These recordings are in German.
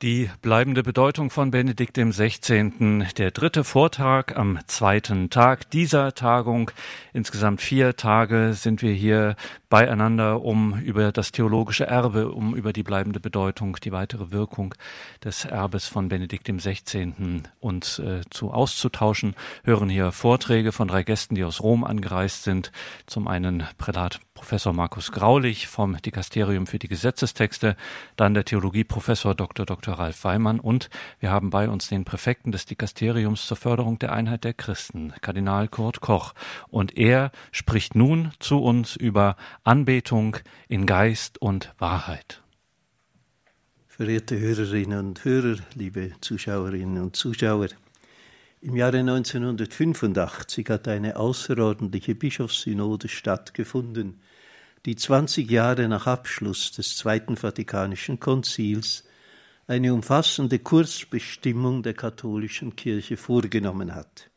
Die bleibende Bedeutung von Benedikt XVI. Der dritte Vortrag am zweiten Tag dieser Tagung. Insgesamt vier Tage sind wir hier beieinander, um über das theologische Erbe, um über die bleibende Bedeutung, die weitere Wirkung des Erbes von Benedikt XVI. uns äh, zu auszutauschen. Hören hier Vorträge von drei Gästen, die aus Rom angereist sind. Zum einen Prälat Professor Markus Graulich vom Dikasterium für die Gesetzestexte, dann der Theologieprofessor Dr. Dr. Ralf Weimann und wir haben bei uns den Präfekten des Dikasteriums zur Förderung der Einheit der Christen, Kardinal Kurt Koch. Und er spricht nun zu uns über Anbetung in Geist und Wahrheit. Verehrte Hörerinnen und Hörer, liebe Zuschauerinnen und Zuschauer, im Jahre 1985 hat eine außerordentliche Bischofssynode stattgefunden, die 20 Jahre nach Abschluss des Zweiten Vatikanischen Konzils eine umfassende Kursbestimmung der katholischen Kirche vorgenommen hat.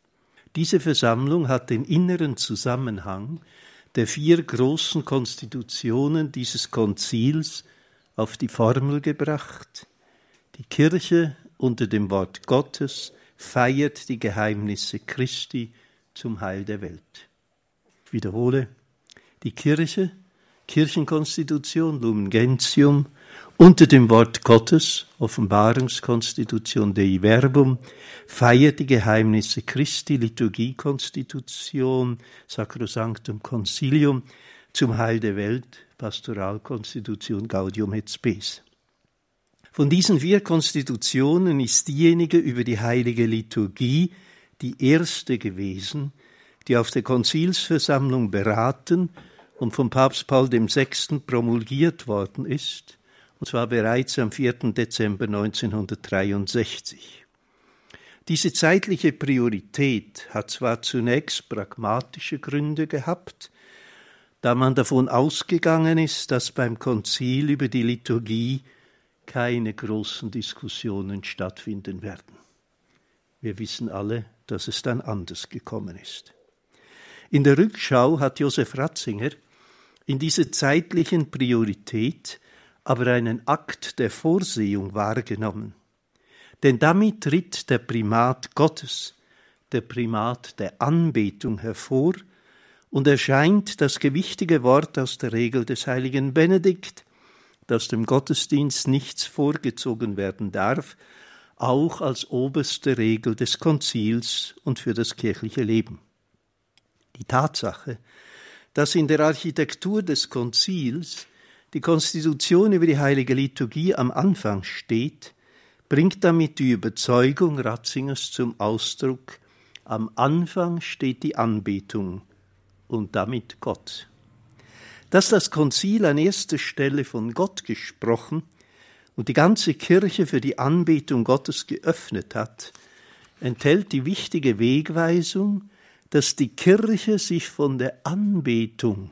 Diese Versammlung hat den inneren Zusammenhang der vier großen Konstitutionen dieses Konzils auf die Formel gebracht. Die Kirche unter dem Wort Gottes feiert die Geheimnisse Christi zum Heil der Welt. Ich wiederhole, die Kirche Kirchenkonstitution, Lumen Gentium, unter dem Wort Gottes, Offenbarungskonstitution Dei Verbum, feiert die Geheimnisse Christi, Liturgiekonstitution, Sacrosanctum Concilium, zum Heil der Welt, Pastoralkonstitution Gaudium et Spes. Von diesen vier Konstitutionen ist diejenige über die heilige Liturgie die erste gewesen, die auf der Konzilsversammlung beraten und vom Papst Paul VI. promulgiert worden ist, und zwar bereits am 4. Dezember 1963. Diese zeitliche Priorität hat zwar zunächst pragmatische Gründe gehabt, da man davon ausgegangen ist, dass beim Konzil über die Liturgie keine großen Diskussionen stattfinden werden. Wir wissen alle, dass es dann anders gekommen ist. In der Rückschau hat Josef Ratzinger in dieser zeitlichen Priorität aber einen Akt der Vorsehung wahrgenommen. Denn damit tritt der Primat Gottes, der Primat der Anbetung hervor und erscheint das gewichtige Wort aus der Regel des heiligen Benedikt, dass dem Gottesdienst nichts vorgezogen werden darf, auch als oberste Regel des Konzils und für das kirchliche Leben. Die Tatsache, dass in der Architektur des Konzils die Konstitution über die heilige Liturgie am Anfang steht, bringt damit die Überzeugung Ratzingers zum Ausdruck, am Anfang steht die Anbetung und damit Gott. Dass das Konzil an erster Stelle von Gott gesprochen und die ganze Kirche für die Anbetung Gottes geöffnet hat, enthält die wichtige Wegweisung, dass die Kirche sich von der Anbetung,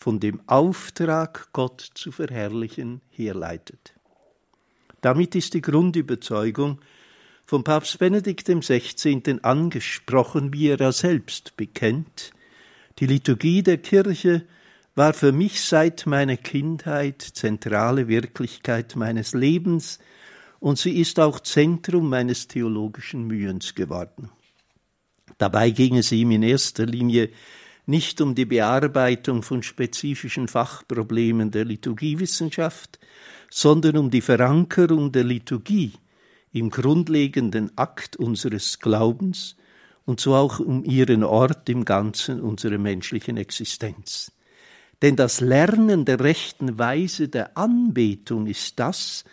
von dem Auftrag, Gott zu verherrlichen, herleitet. Damit ist die Grundüberzeugung von Papst Benedikt XVI. angesprochen, wie er selbst bekennt, die Liturgie der Kirche war für mich seit meiner Kindheit zentrale Wirklichkeit meines Lebens und sie ist auch Zentrum meines theologischen Mühens geworden. Dabei ging es ihm in erster Linie nicht um die Bearbeitung von spezifischen Fachproblemen der Liturgiewissenschaft, sondern um die Verankerung der Liturgie im grundlegenden Akt unseres Glaubens und so auch um ihren Ort im Ganzen unserer menschlichen Existenz. Denn das Lernen der rechten Weise der Anbetung ist das,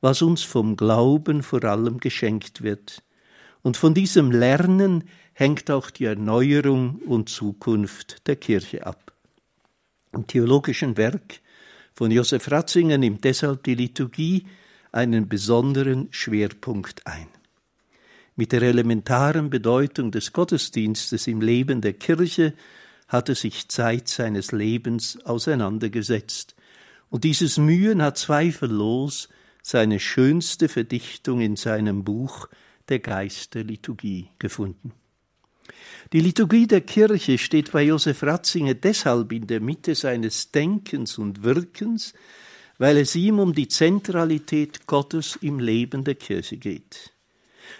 was uns vom Glauben vor allem geschenkt wird. Und von diesem Lernen hängt auch die Erneuerung und Zukunft der Kirche ab. Im theologischen Werk von Josef Ratzinger nimmt deshalb die Liturgie einen besonderen Schwerpunkt ein. Mit der elementaren Bedeutung des Gottesdienstes im Leben der Kirche hatte sich Zeit seines Lebens auseinandergesetzt, und dieses Mühen hat zweifellos seine schönste Verdichtung in seinem Buch Der Geist der Liturgie gefunden. Die Liturgie der Kirche steht bei Josef Ratzinger deshalb in der Mitte seines Denkens und Wirkens, weil es ihm um die Zentralität Gottes im Leben der Kirche geht.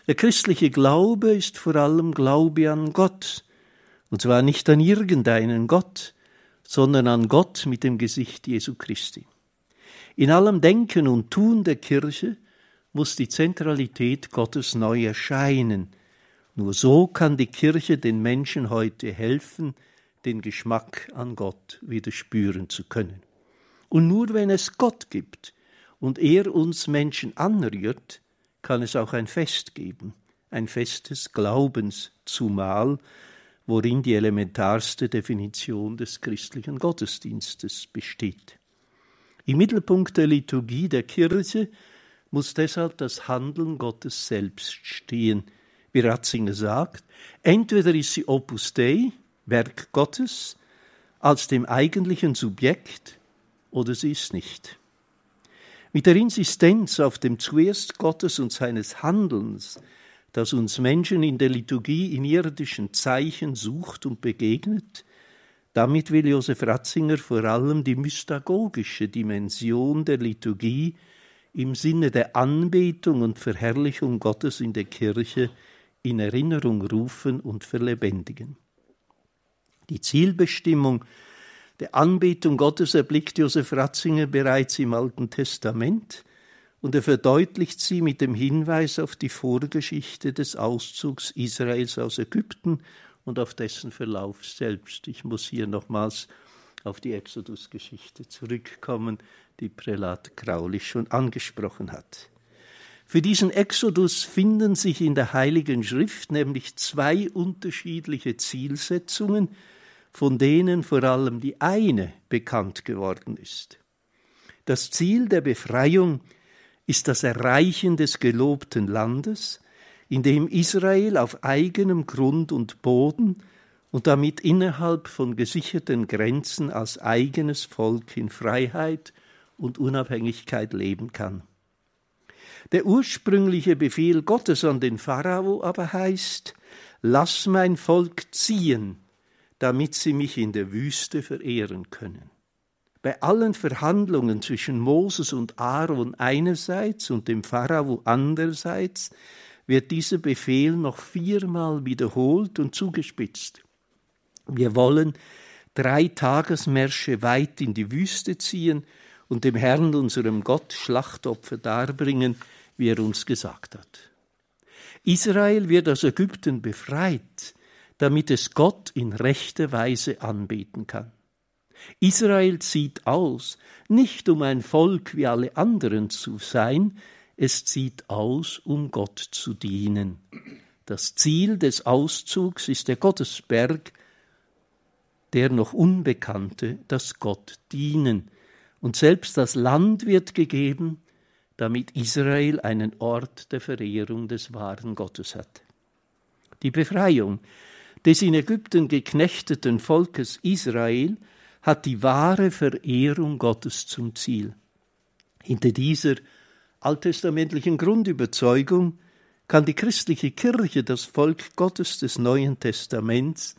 Der christliche Glaube ist vor allem Glaube an Gott, und zwar nicht an irgendeinen Gott, sondern an Gott mit dem Gesicht Jesu Christi. In allem Denken und Tun der Kirche muss die Zentralität Gottes neu erscheinen. Nur so kann die Kirche den Menschen heute helfen, den Geschmack an Gott wieder spüren zu können. Und nur wenn es Gott gibt und er uns Menschen anrührt, kann es auch ein Fest geben, ein Fest des Glaubens, zumal, worin die elementarste Definition des christlichen Gottesdienstes besteht. Im Mittelpunkt der Liturgie der Kirche muss deshalb das Handeln Gottes selbst stehen. Wie Ratzinger sagt, entweder ist sie Opus Dei, Werk Gottes, als dem eigentlichen Subjekt, oder sie ist nicht. Mit der Insistenz auf dem Zuerst Gottes und seines Handelns, das uns Menschen in der Liturgie in irdischen Zeichen sucht und begegnet, damit will Josef Ratzinger vor allem die mystagogische Dimension der Liturgie im Sinne der Anbetung und Verherrlichung Gottes in der Kirche in Erinnerung rufen und verlebendigen. Die Zielbestimmung der Anbetung Gottes erblickt Josef Ratzinger bereits im Alten Testament und er verdeutlicht sie mit dem Hinweis auf die Vorgeschichte des Auszugs Israels aus Ägypten und auf dessen Verlauf selbst. Ich muss hier nochmals auf die Exodus-Geschichte zurückkommen, die Prälat Kraulich schon angesprochen hat. Für diesen Exodus finden sich in der Heiligen Schrift nämlich zwei unterschiedliche Zielsetzungen, von denen vor allem die eine bekannt geworden ist. Das Ziel der Befreiung ist das Erreichen des gelobten Landes, in dem Israel auf eigenem Grund und Boden und damit innerhalb von gesicherten Grenzen als eigenes Volk in Freiheit und Unabhängigkeit leben kann. Der ursprüngliche Befehl Gottes an den Pharao aber heißt, Lass mein Volk ziehen, damit sie mich in der Wüste verehren können. Bei allen Verhandlungen zwischen Moses und Aaron einerseits und dem Pharao andererseits wird dieser Befehl noch viermal wiederholt und zugespitzt. Wir wollen drei Tagesmärsche weit in die Wüste ziehen und dem Herrn, unserem Gott, Schlachtopfer darbringen, wie er uns gesagt hat. Israel wird aus Ägypten befreit, damit es Gott in rechter Weise anbeten kann. Israel zieht aus, nicht um ein Volk wie alle anderen zu sein, es zieht aus, um Gott zu dienen. Das Ziel des Auszugs ist der Gottesberg, der noch Unbekannte, das Gott dienen. Und selbst das Land wird gegeben, damit Israel einen Ort der Verehrung des wahren Gottes hat. Die Befreiung des in Ägypten geknechteten Volkes Israel hat die wahre Verehrung Gottes zum Ziel. Hinter dieser alttestamentlichen Grundüberzeugung kann die christliche Kirche, das Volk Gottes des Neuen Testaments,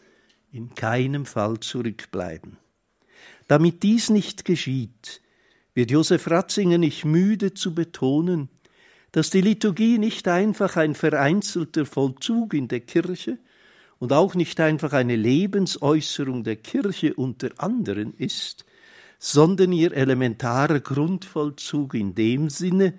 in keinem Fall zurückbleiben. Damit dies nicht geschieht, wird Josef Ratzinger nicht müde zu betonen, dass die Liturgie nicht einfach ein vereinzelter Vollzug in der Kirche, und auch nicht einfach eine Lebensäußerung der Kirche unter anderen ist, sondern ihr elementarer Grundvollzug in dem Sinne,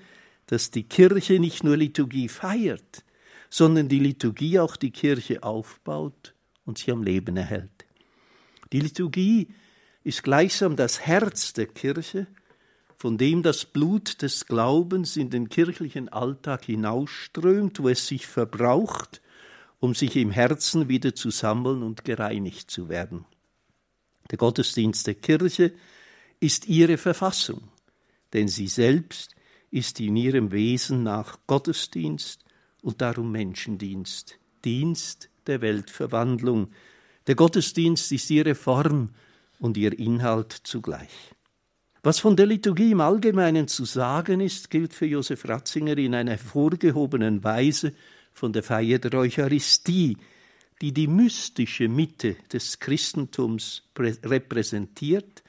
dass die Kirche nicht nur Liturgie feiert, sondern die Liturgie auch die Kirche aufbaut und sie am Leben erhält. Die Liturgie ist gleichsam das Herz der Kirche, von dem das Blut des Glaubens in den kirchlichen Alltag hinausströmt, wo es sich verbraucht um sich im Herzen wieder zu sammeln und gereinigt zu werden. Der Gottesdienst der Kirche ist ihre Verfassung, denn sie selbst ist in ihrem Wesen nach Gottesdienst und darum Menschendienst, Dienst der Weltverwandlung. Der Gottesdienst ist ihre Form und ihr Inhalt zugleich. Was von der Liturgie im Allgemeinen zu sagen ist, gilt für Josef Ratzinger in einer hervorgehobenen Weise von der Feier der Eucharistie, die die mystische Mitte des Christentums repräsentiert,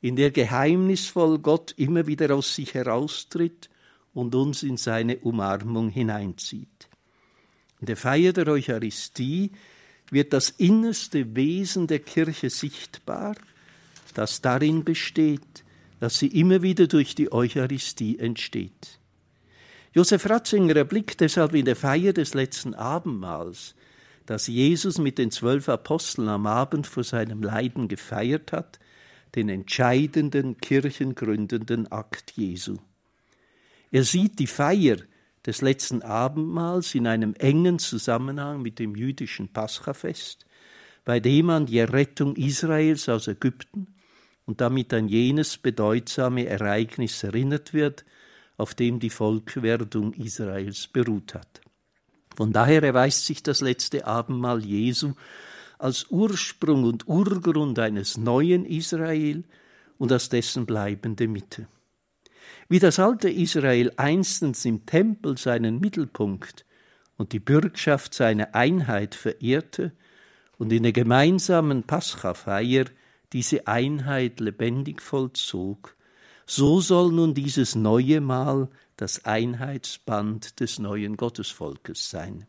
in der geheimnisvoll Gott immer wieder aus sich heraustritt und uns in seine Umarmung hineinzieht. In der Feier der Eucharistie wird das innerste Wesen der Kirche sichtbar, das darin besteht, dass sie immer wieder durch die Eucharistie entsteht. Josef Ratzinger erblickt deshalb in der Feier des letzten Abendmahls, das Jesus mit den zwölf Aposteln am Abend vor seinem Leiden gefeiert hat, den entscheidenden kirchengründenden Akt Jesu. Er sieht die Feier des letzten Abendmahls in einem engen Zusammenhang mit dem jüdischen Paschafest, bei dem an die Errettung Israels aus Ägypten und damit an jenes bedeutsame Ereignis erinnert wird, auf dem die Volkwerdung Israels beruht hat. Von daher erweist sich das letzte Abendmahl Jesu als Ursprung und Urgrund eines neuen Israel und als dessen bleibende Mitte. Wie das alte Israel einstens im Tempel seinen Mittelpunkt und die Bürgschaft seine Einheit verehrte und in der gemeinsamen Paschafeier diese Einheit lebendig vollzog, so soll nun dieses neue Mahl das Einheitsband des neuen Gottesvolkes sein.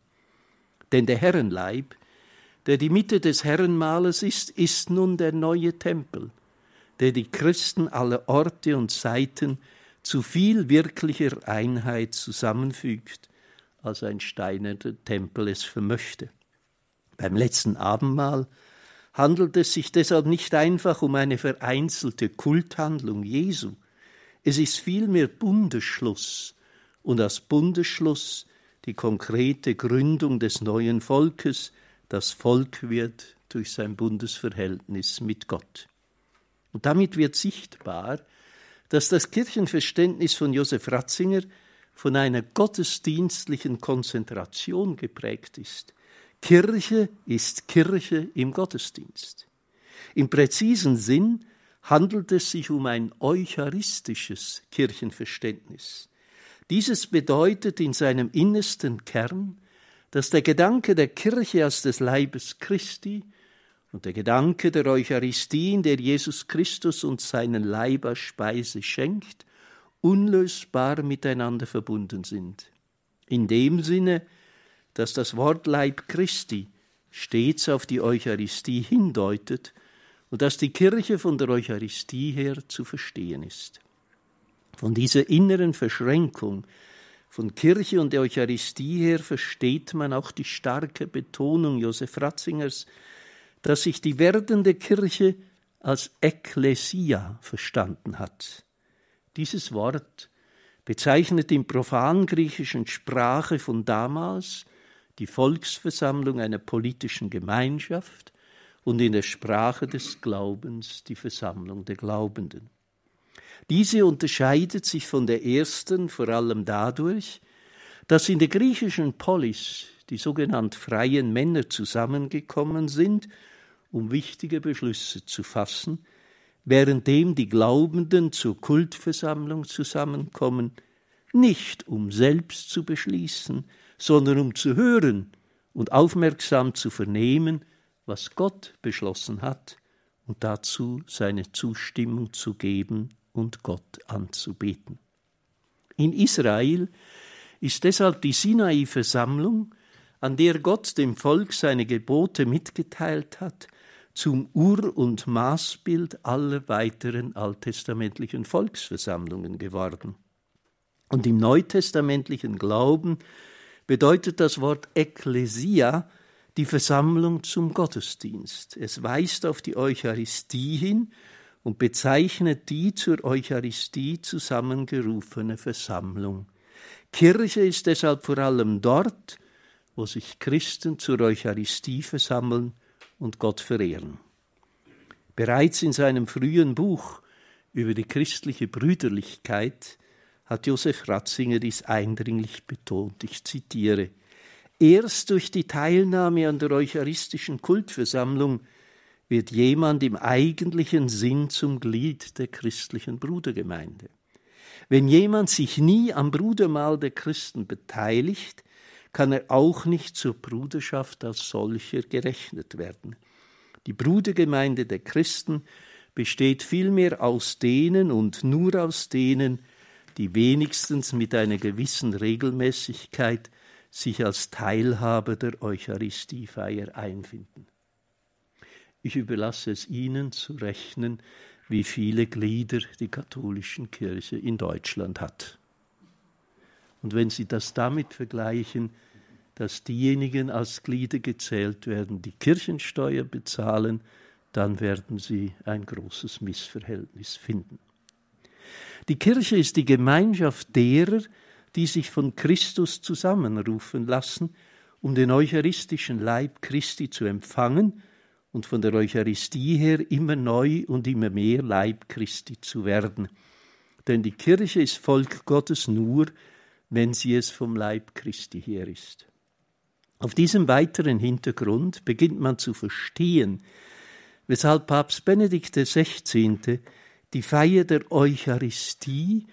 Denn der Herrenleib, der die Mitte des Herrenmahles ist, ist nun der neue Tempel, der die Christen aller Orte und Seiten zu viel wirklicher Einheit zusammenfügt, als ein steinerner Tempel es vermöchte. Beim letzten Abendmahl handelt es sich deshalb nicht einfach um eine vereinzelte Kulthandlung Jesu, es ist vielmehr Bundesschluss und als Bundesschluss die konkrete Gründung des neuen Volkes, das Volk wird durch sein Bundesverhältnis mit Gott. Und damit wird sichtbar, dass das Kirchenverständnis von Josef Ratzinger von einer gottesdienstlichen Konzentration geprägt ist. Kirche ist Kirche im Gottesdienst. Im präzisen Sinn handelt es sich um ein eucharistisches Kirchenverständnis. Dieses bedeutet in seinem innersten Kern, dass der Gedanke der Kirche als des Leibes Christi und der Gedanke der Eucharistie, in der Jesus Christus uns seinen Leib als Speise schenkt, unlösbar miteinander verbunden sind. In dem Sinne, dass das Wort Leib Christi stets auf die Eucharistie hindeutet und dass die Kirche von der Eucharistie her zu verstehen ist. Von dieser inneren Verschränkung von Kirche und Eucharistie her versteht man auch die starke Betonung Josef Ratzingers, dass sich die werdende Kirche als Ekklesia verstanden hat. Dieses Wort bezeichnet in profangriechischen Sprache von damals die Volksversammlung einer politischen Gemeinschaft, und in der Sprache des Glaubens die Versammlung der Glaubenden. Diese unterscheidet sich von der ersten vor allem dadurch, dass in der griechischen Polis die sogenannten freien Männer zusammengekommen sind, um wichtige Beschlüsse zu fassen, währenddem die Glaubenden zur Kultversammlung zusammenkommen, nicht um selbst zu beschließen, sondern um zu hören und aufmerksam zu vernehmen, was Gott beschlossen hat und dazu seine Zustimmung zu geben und Gott anzubeten. In Israel ist deshalb die Sinai-Versammlung, an der Gott dem Volk seine Gebote mitgeteilt hat, zum Ur- und Maßbild aller weiteren alttestamentlichen Volksversammlungen geworden. Und im neutestamentlichen Glauben bedeutet das Wort Ekklesia die Versammlung zum Gottesdienst. Es weist auf die Eucharistie hin und bezeichnet die zur Eucharistie zusammengerufene Versammlung. Kirche ist deshalb vor allem dort, wo sich Christen zur Eucharistie versammeln und Gott verehren. Bereits in seinem frühen Buch über die christliche Brüderlichkeit hat Josef Ratzinger dies eindringlich betont. Ich zitiere Erst durch die Teilnahme an der eucharistischen Kultversammlung wird jemand im eigentlichen Sinn zum Glied der christlichen Brudergemeinde. Wenn jemand sich nie am Brudermahl der Christen beteiligt, kann er auch nicht zur Bruderschaft als solcher gerechnet werden. Die Brudergemeinde der Christen besteht vielmehr aus denen und nur aus denen, die wenigstens mit einer gewissen Regelmäßigkeit sich als Teilhaber der Eucharistiefeier einfinden. Ich überlasse es Ihnen zu rechnen, wie viele Glieder die katholische Kirche in Deutschland hat. Und wenn Sie das damit vergleichen, dass diejenigen als Glieder gezählt werden, die Kirchensteuer bezahlen, dann werden Sie ein großes Missverhältnis finden. Die Kirche ist die Gemeinschaft derer, die sich von Christus zusammenrufen lassen, um den eucharistischen Leib Christi zu empfangen und von der Eucharistie her immer neu und immer mehr Leib Christi zu werden. Denn die Kirche ist Volk Gottes nur, wenn sie es vom Leib Christi her ist. Auf diesem weiteren Hintergrund beginnt man zu verstehen, weshalb Papst Benedikt XVI. Die Feier der Eucharistie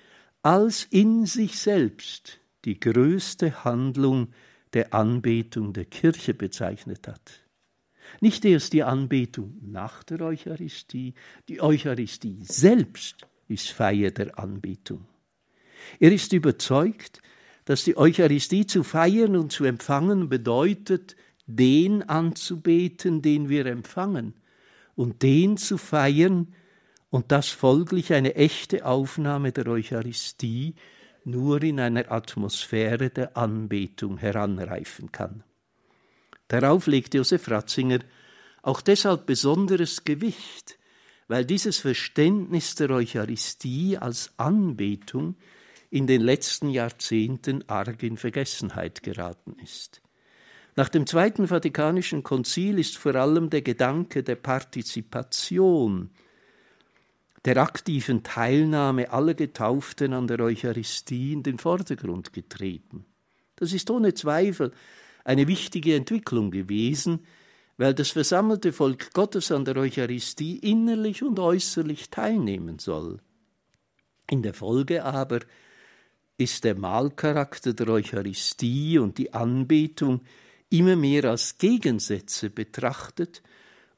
als in sich selbst die größte Handlung der Anbetung der Kirche bezeichnet hat. Nicht erst die Anbetung nach der Eucharistie, die Eucharistie selbst ist Feier der Anbetung. Er ist überzeugt, dass die Eucharistie zu feiern und zu empfangen bedeutet, den anzubeten, den wir empfangen, und den zu feiern, und dass folglich eine echte Aufnahme der Eucharistie nur in einer Atmosphäre der Anbetung heranreifen kann. Darauf legt Josef Ratzinger auch deshalb besonderes Gewicht, weil dieses Verständnis der Eucharistie als Anbetung in den letzten Jahrzehnten arg in Vergessenheit geraten ist. Nach dem Zweiten Vatikanischen Konzil ist vor allem der Gedanke der Partizipation, der aktiven Teilnahme aller Getauften an der Eucharistie in den Vordergrund getreten. Das ist ohne Zweifel eine wichtige Entwicklung gewesen, weil das versammelte Volk Gottes an der Eucharistie innerlich und äußerlich teilnehmen soll. In der Folge aber ist der Mahlcharakter der Eucharistie und die Anbetung immer mehr als Gegensätze betrachtet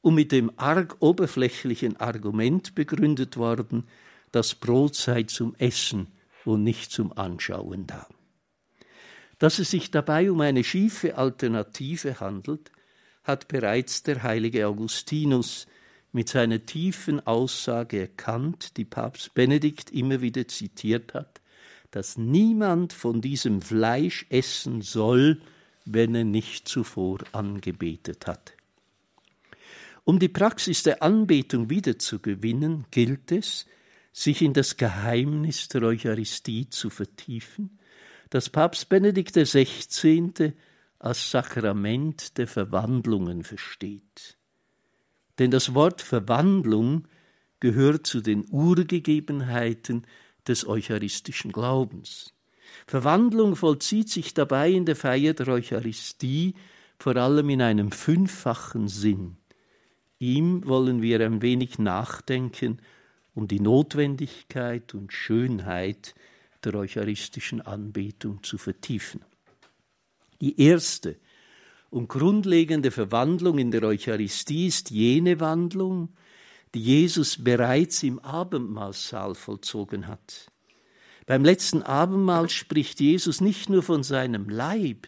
und mit dem arg oberflächlichen Argument begründet worden, das Brot sei zum Essen und nicht zum Anschauen da. Dass es sich dabei um eine schiefe Alternative handelt, hat bereits der heilige Augustinus mit seiner tiefen Aussage erkannt, die Papst Benedikt immer wieder zitiert hat, dass niemand von diesem Fleisch essen soll, wenn er nicht zuvor angebetet hat. Um die Praxis der Anbetung wiederzugewinnen, gilt es, sich in das Geheimnis der Eucharistie zu vertiefen das Papst Benedikt XVI. als Sakrament der Verwandlungen versteht. Denn das Wort Verwandlung gehört zu den Urgegebenheiten des eucharistischen Glaubens. Verwandlung vollzieht sich dabei in der Feier der Eucharistie vor allem in einem fünffachen Sinn. Ihm wollen wir ein wenig nachdenken um die Notwendigkeit und Schönheit der eucharistischen Anbetung zu vertiefen. Die erste und grundlegende Verwandlung in der Eucharistie ist jene Wandlung, die Jesus bereits im Abendmahlsaal vollzogen hat. Beim letzten Abendmahl spricht Jesus nicht nur von seinem Leib,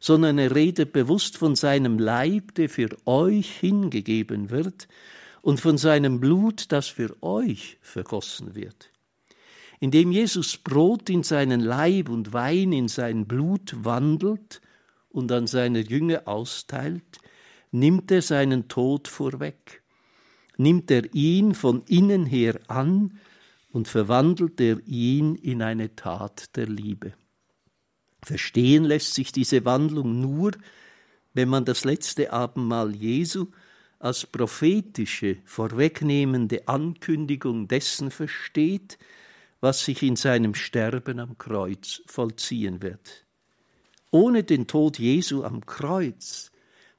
sondern er redet bewusst von seinem Leib, der für euch hingegeben wird, und von seinem Blut, das für euch vergossen wird indem Jesus Brot in seinen Leib und Wein in sein Blut wandelt und an seine Jünger austeilt, nimmt er seinen Tod vorweg, nimmt er ihn von innen her an und verwandelt er ihn in eine Tat der Liebe. Verstehen lässt sich diese Wandlung nur, wenn man das letzte Abendmahl Jesu als prophetische, vorwegnehmende Ankündigung dessen versteht, was sich in seinem Sterben am Kreuz vollziehen wird. Ohne den Tod Jesu am Kreuz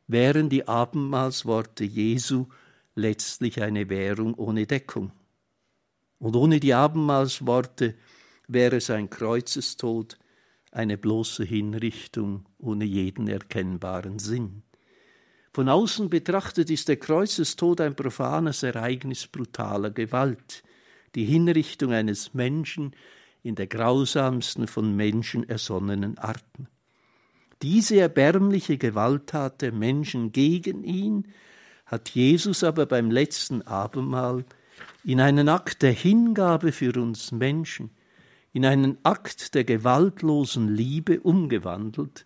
wären die Abendmahlsworte Jesu letztlich eine Währung ohne Deckung. Und ohne die Abendmahlsworte wäre sein Von außen betrachtet ist der Kreuzestod ein profanes Ereignis brutaler Gewalt, die Hinrichtung eines Menschen in der grausamsten von Menschen ersonnenen Arten. Diese erbärmliche Gewalttat der Menschen gegen ihn hat Jesus aber beim letzten Abendmahl in einen Akt der Hingabe für uns Menschen, in einen Akt der gewaltlosen Liebe umgewandelt,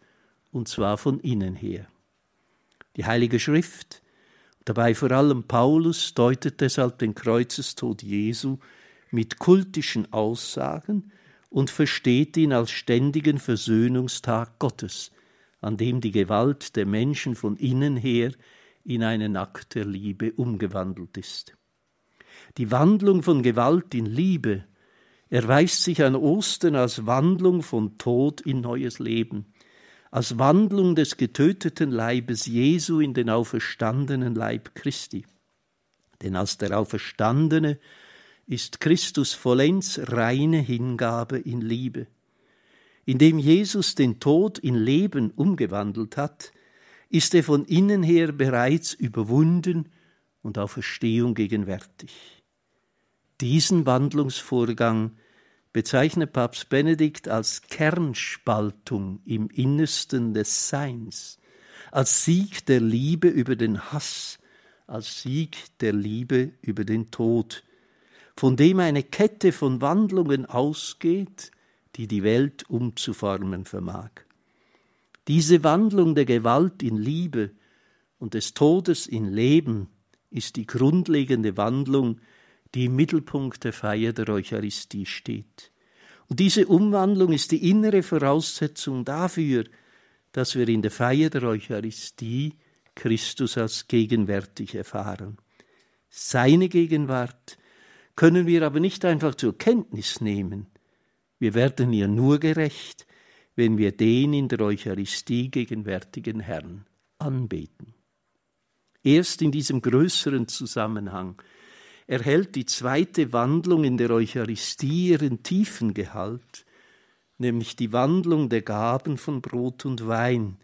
und zwar von innen her. Die Heilige Schrift, dabei vor allem Paulus, deutet deshalb den Kreuzestod Jesu mit kultischen Aussagen und versteht ihn als ständigen Versöhnungstag Gottes, an dem die Gewalt der Menschen von innen her in einen Akt der Liebe umgewandelt ist. Die Wandlung von Gewalt in Liebe erweist sich an Ostern als Wandlung von Tod in neues Leben, als Wandlung des getöteten Leibes Jesu in den auferstandenen Leib Christi. Denn als der Auferstandene ist Christus vollends reine Hingabe in Liebe. Indem Jesus den Tod in Leben umgewandelt hat, ist er von innen her bereits überwunden und auf Verstehung gegenwärtig. Diesen Wandlungsvorgang bezeichnet Papst Benedikt als Kernspaltung im Innersten des Seins, als Sieg der Liebe über den Hass, als Sieg der Liebe über den Tod, von dem eine Kette von Wandlungen ausgeht, die die Welt umzuformen vermag. Diese Wandlung der Gewalt in Liebe und des Todes in Leben ist die grundlegende Wandlung die im Mittelpunkt der Feier der Eucharistie steht. Und diese Umwandlung ist die innere Voraussetzung dafür, dass wir in der Feier der Eucharistie Christus als gegenwärtig erfahren. Seine Gegenwart können wir aber nicht einfach zur Kenntnis nehmen. Wir werden ihr nur gerecht, wenn wir den in der Eucharistie gegenwärtigen Herrn anbeten. Erst in diesem größeren Zusammenhang erhält die zweite Wandlung in der Eucharistie ihren tiefen Gehalt, nämlich die Wandlung der Gaben von Brot und Wein,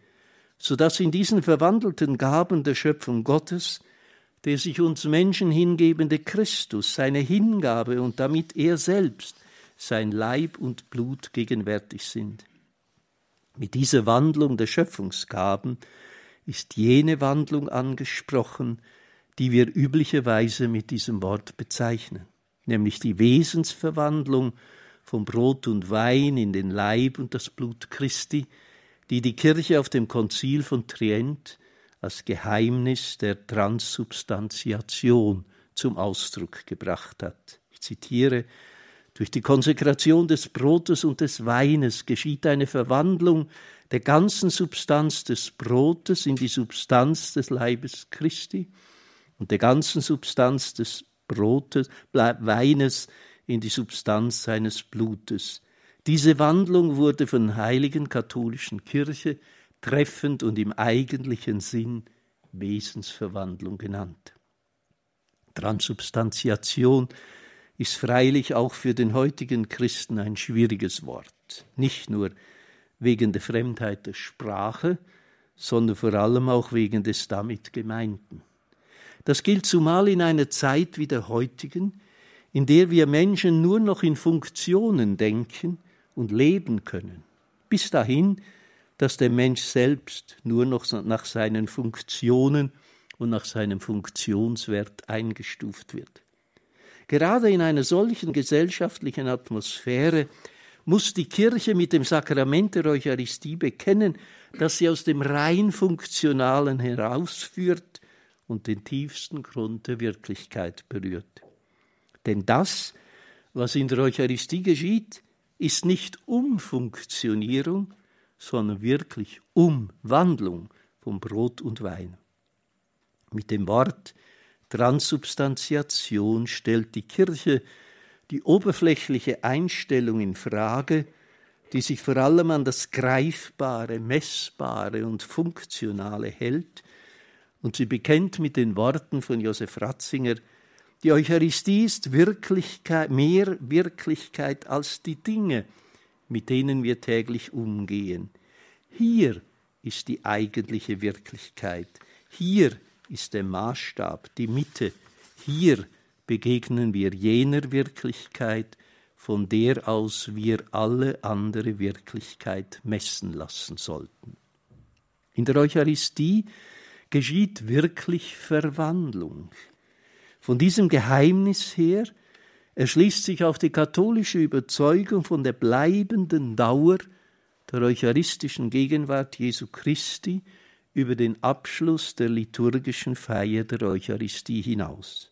so dass in diesen verwandelten Gaben der Schöpfung Gottes der sich uns Menschen hingebende Christus, seine Hingabe und damit er selbst, sein Leib und Blut gegenwärtig sind. Mit dieser Wandlung der Schöpfungsgaben ist jene Wandlung angesprochen, die wir üblicherweise mit diesem Wort bezeichnen, nämlich die Wesensverwandlung von Brot und Wein in den Leib und das Blut Christi, die die Kirche auf dem Konzil von Trient als Geheimnis der Transsubstantiation zum Ausdruck gebracht hat. Ich zitiere durch die Konsekration des Brotes und des Weines geschieht eine Verwandlung der ganzen Substanz des Brotes in die Substanz des Leibes Christi und der ganzen Substanz des Brotes, Weines in die Substanz seines Blutes. Diese Wandlung wurde von heiligen katholischen Kirche treffend und im eigentlichen Sinn Wesensverwandlung genannt. Transubstantiation ist freilich auch für den heutigen Christen ein schwieriges Wort, nicht nur wegen der Fremdheit der Sprache, sondern vor allem auch wegen des damit Gemeinten. Das gilt zumal in einer Zeit wie der heutigen, in der wir Menschen nur noch in Funktionen denken und leben können, bis dahin, dass der Mensch selbst nur noch nach seinen Funktionen und nach seinem Funktionswert eingestuft wird. Gerade in einer solchen gesellschaftlichen Atmosphäre muss die Kirche mit dem Sakrament der Eucharistie bekennen, dass sie aus dem rein Funktionalen herausführt und den tiefsten Grund der Wirklichkeit berührt. Denn das, was in der Eucharistie geschieht, ist nicht Umfunktionierung, sondern wirklich Umwandlung von Brot und Wein. Mit dem Wort Transubstantiation stellt die Kirche die oberflächliche Einstellung in Frage, die sich vor allem an das Greifbare, Messbare und Funktionale hält und sie bekennt mit den Worten von Josef Ratzinger, die Eucharistie ist Wirklichkeit, mehr Wirklichkeit als die Dinge, mit denen wir täglich umgehen. Hier ist die eigentliche Wirklichkeit. Hier ist der Maßstab, die Mitte. Hier begegnen wir jener Wirklichkeit, von der aus wir alle andere Wirklichkeit messen lassen sollten. In der Eucharistie geschieht wirklich Verwandlung. Von diesem Geheimnis her erschließt sich auch die katholische Überzeugung von der bleibenden Dauer der eucharistischen Gegenwart Jesu Christi über den Abschluss der liturgischen Feier der Eucharistie hinaus.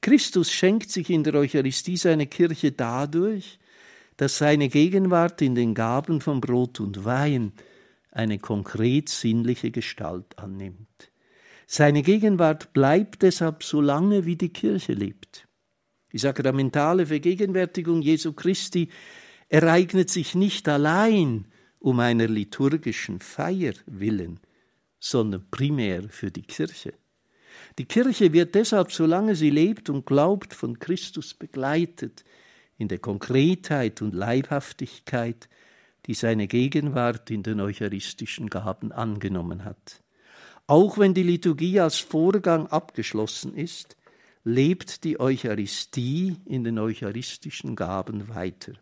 Christus schenkt sich in der Eucharistie seine Kirche dadurch, dass seine Gegenwart in den Gaben von Brot und Wein eine konkret sinnliche Gestalt annimmt. Seine Gegenwart bleibt deshalb so lange, wie die Kirche lebt. Die sakramentale Vergegenwärtigung Jesu Christi ereignet sich nicht allein um einer liturgischen Feier willen, sondern primär für die Kirche. Die Kirche wird deshalb, solange sie lebt und glaubt, von Christus begleitet, in der Konkretheit und Leibhaftigkeit, die seine Gegenwart in den eucharistischen Gaben angenommen hat. Auch wenn die Liturgie als Vorgang abgeschlossen ist, lebt die Eucharistie in den eucharistischen Gaben weiter.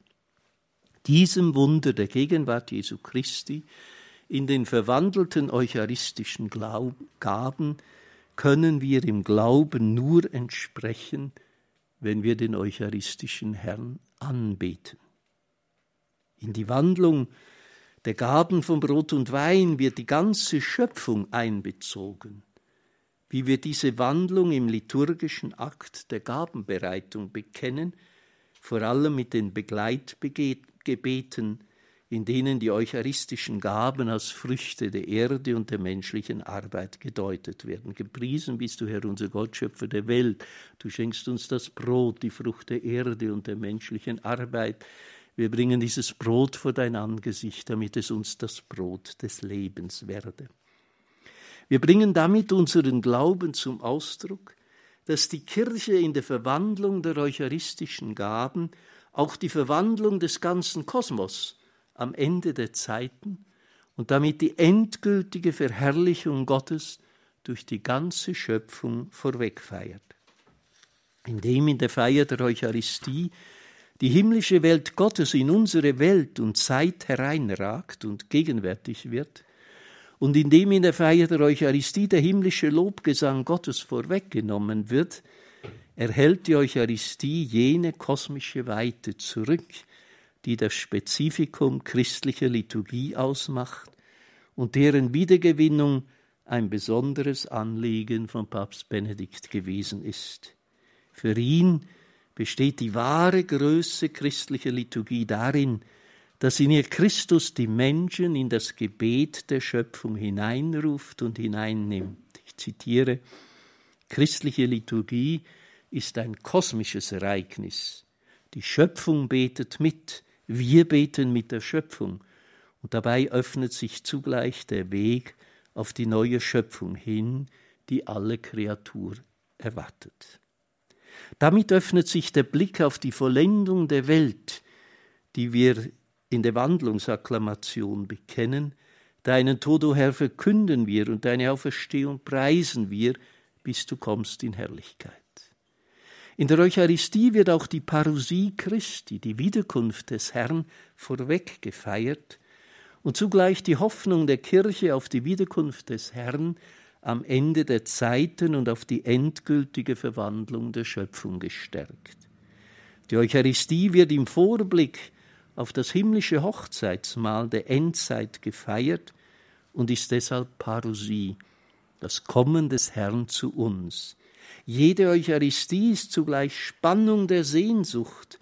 Diesem Wunder der Gegenwart Jesu Christi in den verwandelten eucharistischen Gaben können wir im Glauben nur entsprechen, wenn wir den eucharistischen Herrn anbeten. In die Wandlung der Gaben von Brot und Wein wird die ganze Schöpfung einbezogen. Wie wir diese Wandlung im liturgischen Akt der Gabenbereitung bekennen, vor allem mit den Begleitgebeten, in denen die eucharistischen Gaben als Früchte der Erde und der menschlichen Arbeit gedeutet werden. Gepriesen bist du, Herr, unser Gott, Schöpfer der Welt. Du schenkst uns das Brot, die Frucht der Erde und der menschlichen Arbeit. Wir bringen dieses Brot vor dein Angesicht, damit es uns das Brot des Lebens werde. Wir bringen damit unseren Glauben zum Ausdruck, dass die Kirche in der Verwandlung der eucharistischen Gaben auch die Verwandlung des ganzen Kosmos am Ende der Zeiten und damit die endgültige Verherrlichung Gottes durch die ganze Schöpfung vorwegfeiert. Indem in der Feier der Eucharistie die himmlische Welt Gottes in unsere Welt und Zeit hereinragt und gegenwärtig wird, und indem in der Feier der Eucharistie der himmlische Lobgesang Gottes vorweggenommen wird, erhält die Eucharistie jene kosmische Weite zurück, die das Spezifikum christlicher Liturgie ausmacht und deren Wiedergewinnung ein besonderes Anliegen von Papst Benedikt gewesen ist. Für ihn besteht die wahre Größe christlicher Liturgie darin, dass in ihr Christus die Menschen in das Gebet der Schöpfung hineinruft und hineinnimmt. Ich zitiere, christliche Liturgie ist ein kosmisches Ereignis. Die Schöpfung betet mit, wir beten mit der Schöpfung, und dabei öffnet sich zugleich der Weg auf die neue Schöpfung hin, die alle Kreatur erwartet. Damit öffnet sich der Blick auf die Vollendung der Welt, die wir in der Wandlungsaklamation bekennen, deinen Tod, o Herr, verkünden wir und deine Auferstehung preisen wir, bis du kommst in Herrlichkeit. In der Eucharistie wird auch die Parousie Christi, die Wiederkunft des Herrn, vorweg gefeiert und zugleich die Hoffnung der Kirche auf die Wiederkunft des Herrn am Ende der Zeiten und auf die endgültige Verwandlung der Schöpfung gestärkt. Die Eucharistie wird im Vorblick auf das himmlische Hochzeitsmahl der Endzeit gefeiert und ist deshalb Parousie, das Kommen des Herrn zu uns. Jede Eucharistie ist zugleich Spannung der Sehnsucht,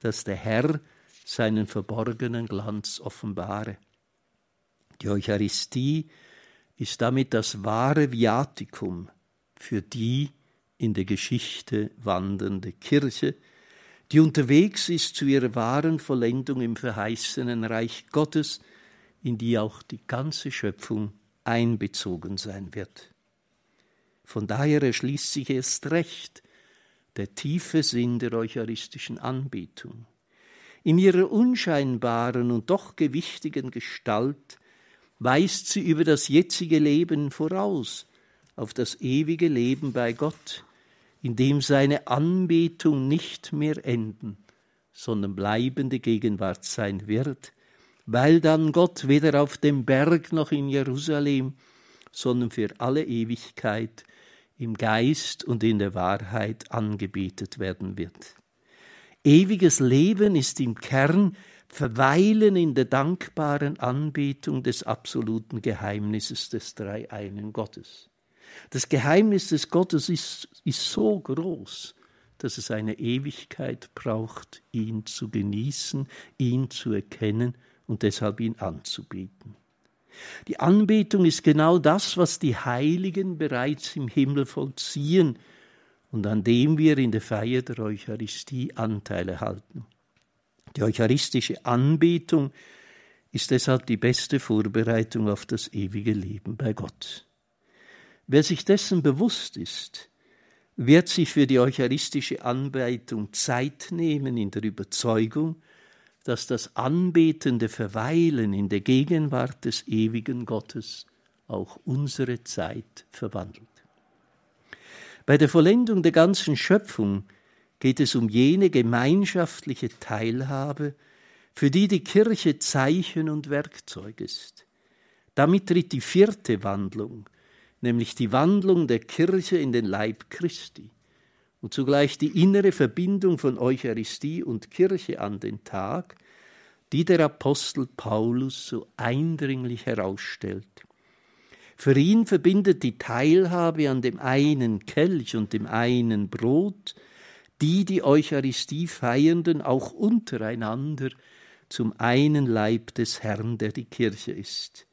dass der Herr seinen verborgenen Glanz offenbare. Die Eucharistie ist damit das wahre Viatikum für die in der Geschichte wandernde Kirche, die unterwegs ist zu ihrer wahren Vollendung im verheißenen Reich Gottes, in die auch die ganze Schöpfung einbezogen sein wird. Von daher erschließt sich erst recht der tiefe Sinn der eucharistischen Anbetung. In ihrer unscheinbaren und doch gewichtigen Gestalt weist sie über das jetzige Leben voraus auf das ewige Leben bei Gott, in dem seine Anbetung nicht mehr enden, sondern bleibende Gegenwart sein wird, weil dann Gott weder auf dem Berg noch in Jerusalem, sondern für alle Ewigkeit im Geist und in der Wahrheit angebetet werden wird. Ewiges Leben ist im Kern Verweilen in der dankbaren Anbetung des absoluten Geheimnisses des Dreieinen Gottes. Das Geheimnis des Gottes ist, ist so groß, dass es eine Ewigkeit braucht, ihn zu genießen, ihn zu erkennen und deshalb ihn anzubieten. Die Anbetung ist genau das, was die Heiligen bereits im Himmel vollziehen und an dem wir in der Feier der Eucharistie Anteil erhalten. Die eucharistische Anbetung ist deshalb die beste Vorbereitung auf das ewige Leben bei Gott. Wer sich dessen bewusst ist, wird sich für die eucharistische Anbetung Zeit nehmen in der Überzeugung, dass das anbetende Verweilen in der Gegenwart des ewigen Gottes auch unsere Zeit verwandelt. Bei der Vollendung der ganzen Schöpfung geht es um jene gemeinschaftliche Teilhabe, für die die Kirche Zeichen und Werkzeug ist. Damit tritt die vierte Wandlung, nämlich die Wandlung der Kirche in den Leib Christi und zugleich die innere Verbindung von Eucharistie und Kirche an den Tag, die der Apostel Paulus so eindringlich herausstellt. Für ihn verbindet die Teilhabe an dem einen Kelch und dem einen Brot die die Eucharistie feiernden auch untereinander zum einen Leib des Herrn, der die Kirche ist.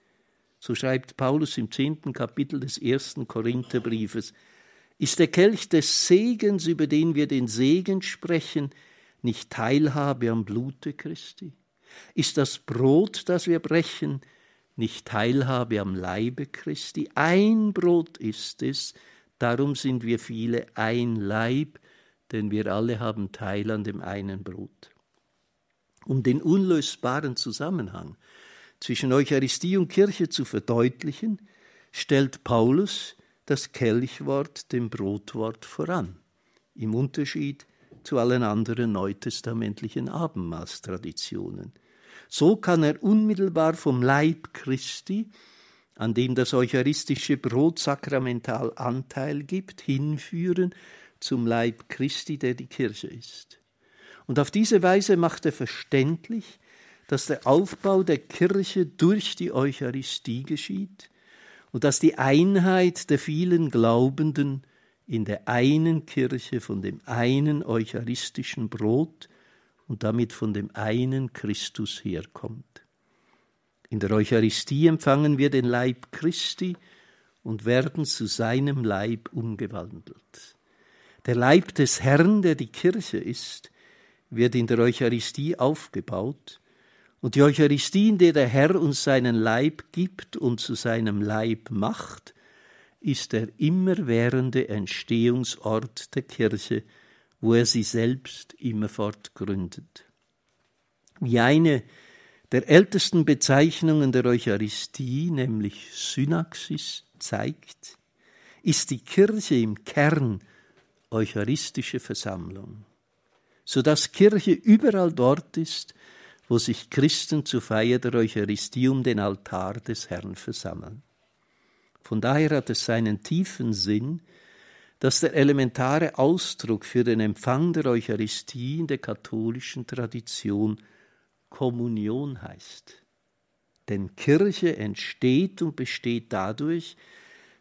So schreibt Paulus im zehnten Kapitel des ersten Korintherbriefes, ist der Kelch des Segens, über den wir den Segen sprechen, nicht Teilhabe am Blute Christi? Ist das Brot, das wir brechen, nicht Teilhabe am Leibe Christi? Ein Brot ist es, darum sind wir viele ein Leib, denn wir alle haben Teil an dem einen Brot. Um den unlösbaren Zusammenhang zwischen Eucharistie und Kirche zu verdeutlichen, stellt Paulus das Kelchwort dem Brotwort voran, im Unterschied zu allen anderen neutestamentlichen Abendmahlstraditionen. So kann er unmittelbar vom Leib Christi, an dem das eucharistische Brot sakramental Anteil gibt, hinführen zum Leib Christi, der die Kirche ist. Und auf diese Weise macht er verständlich, dass der Aufbau der Kirche durch die Eucharistie geschieht und dass die Einheit der vielen Glaubenden in der einen Kirche von dem einen eucharistischen Brot und damit von dem einen Christus herkommt. In der Eucharistie empfangen wir den Leib Christi und werden zu seinem Leib umgewandelt. Der Leib des Herrn, der die Kirche ist, wird in der Eucharistie aufgebaut, und die Eucharistie, in der der Herr uns seinen Leib gibt und zu seinem Leib macht, ist der immerwährende Entstehungsort der Kirche, wo er sie selbst immerfort gründet. Wie eine der ältesten Bezeichnungen der Eucharistie, nämlich Synaxis, zeigt, ist die Kirche im Kern eucharistische Versammlung, so dass Kirche überall dort ist, wo sich Christen zur Feier der Eucharistie um den Altar des Herrn versammeln. Von daher hat es seinen tiefen Sinn, dass der elementare Ausdruck für den Empfang der Eucharistie in der katholischen Tradition Kommunion heißt. Denn Kirche entsteht und besteht dadurch,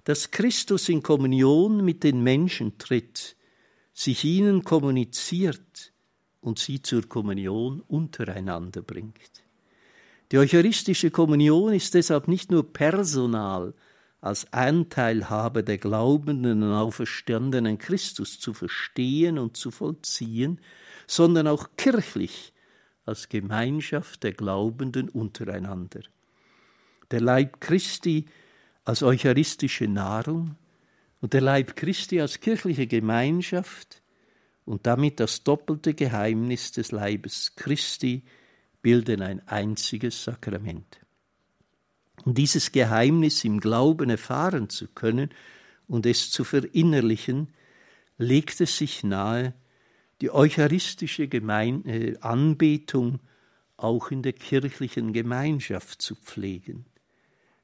dass Christus in Kommunion mit den Menschen tritt, sich ihnen kommuniziert und sie zur Kommunion untereinander bringt. Die eucharistische Kommunion ist deshalb nicht nur personal als Anteilhabe der glaubenden und auferstandenen Christus zu verstehen und zu vollziehen, sondern auch kirchlich als Gemeinschaft der Glaubenden untereinander. Der Leib Christi als eucharistische Nahrung, und der Leib Christi als kirchliche Gemeinschaft und damit das doppelte Geheimnis des Leibes Christi bilden ein einziges Sakrament. Um dieses Geheimnis im Glauben erfahren zu können und es zu verinnerlichen, legt es sich nahe, die eucharistische Gemein äh, Anbetung auch in der kirchlichen Gemeinschaft zu pflegen.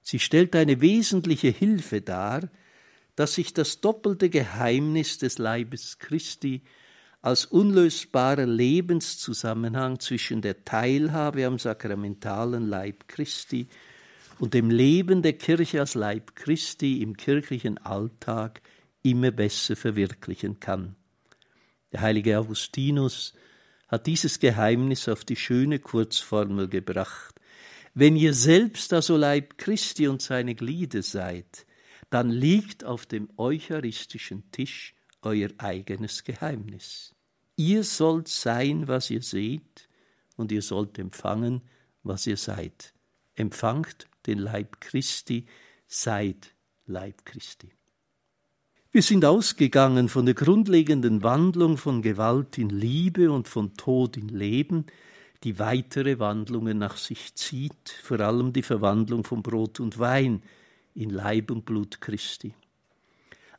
Sie stellt eine wesentliche Hilfe dar, dass sich das doppelte Geheimnis des Leibes Christi als unlösbarer Lebenszusammenhang zwischen der Teilhabe am sakramentalen Leib Christi und dem Leben der Kirche als Leib Christi im kirchlichen Alltag immer besser verwirklichen kann. Der heilige Augustinus hat dieses Geheimnis auf die schöne Kurzformel gebracht. Wenn ihr selbst also Leib Christi und seine Glieder seid, dann liegt auf dem eucharistischen Tisch euer eigenes Geheimnis. Ihr sollt sein, was ihr seht, und ihr sollt empfangen, was ihr seid. Empfangt den Leib Christi, seid Leib Christi. Wir sind ausgegangen von der grundlegenden Wandlung von Gewalt in Liebe und von Tod in Leben, die weitere Wandlungen nach sich zieht, vor allem die Verwandlung von Brot und Wein, in Leib und Blut Christi.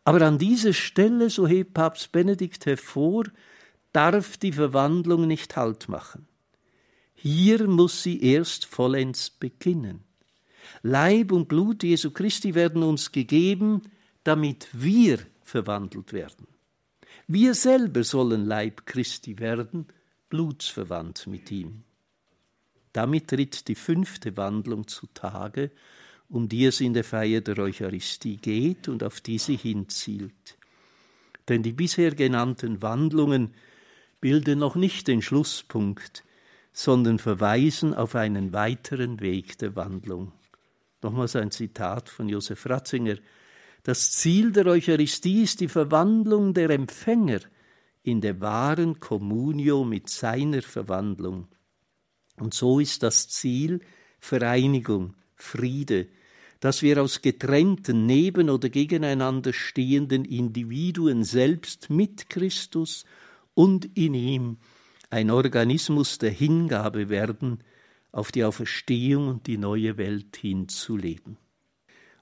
Aber an dieser Stelle, so hebt Papst Benedikt hervor, darf die Verwandlung nicht Halt machen. Hier muss sie erst vollends beginnen. Leib und Blut Jesu Christi werden uns gegeben, damit wir verwandelt werden. Wir selber sollen Leib Christi werden, blutsverwandt mit ihm. Damit tritt die fünfte Wandlung zutage, um die es in der Feier der Eucharistie geht und auf die sie hinzielt. Denn die bisher genannten Wandlungen bilden noch nicht den Schlusspunkt, sondern verweisen auf einen weiteren Weg der Wandlung. Nochmals ein Zitat von Josef Ratzinger. Das Ziel der Eucharistie ist die Verwandlung der Empfänger in der wahren Communio mit seiner Verwandlung. Und so ist das Ziel Vereinigung, Friede, dass wir aus getrennten, neben oder gegeneinander stehenden Individuen selbst mit Christus und in ihm ein Organismus der Hingabe werden, auf die Auferstehung und die neue Welt hinzuleben.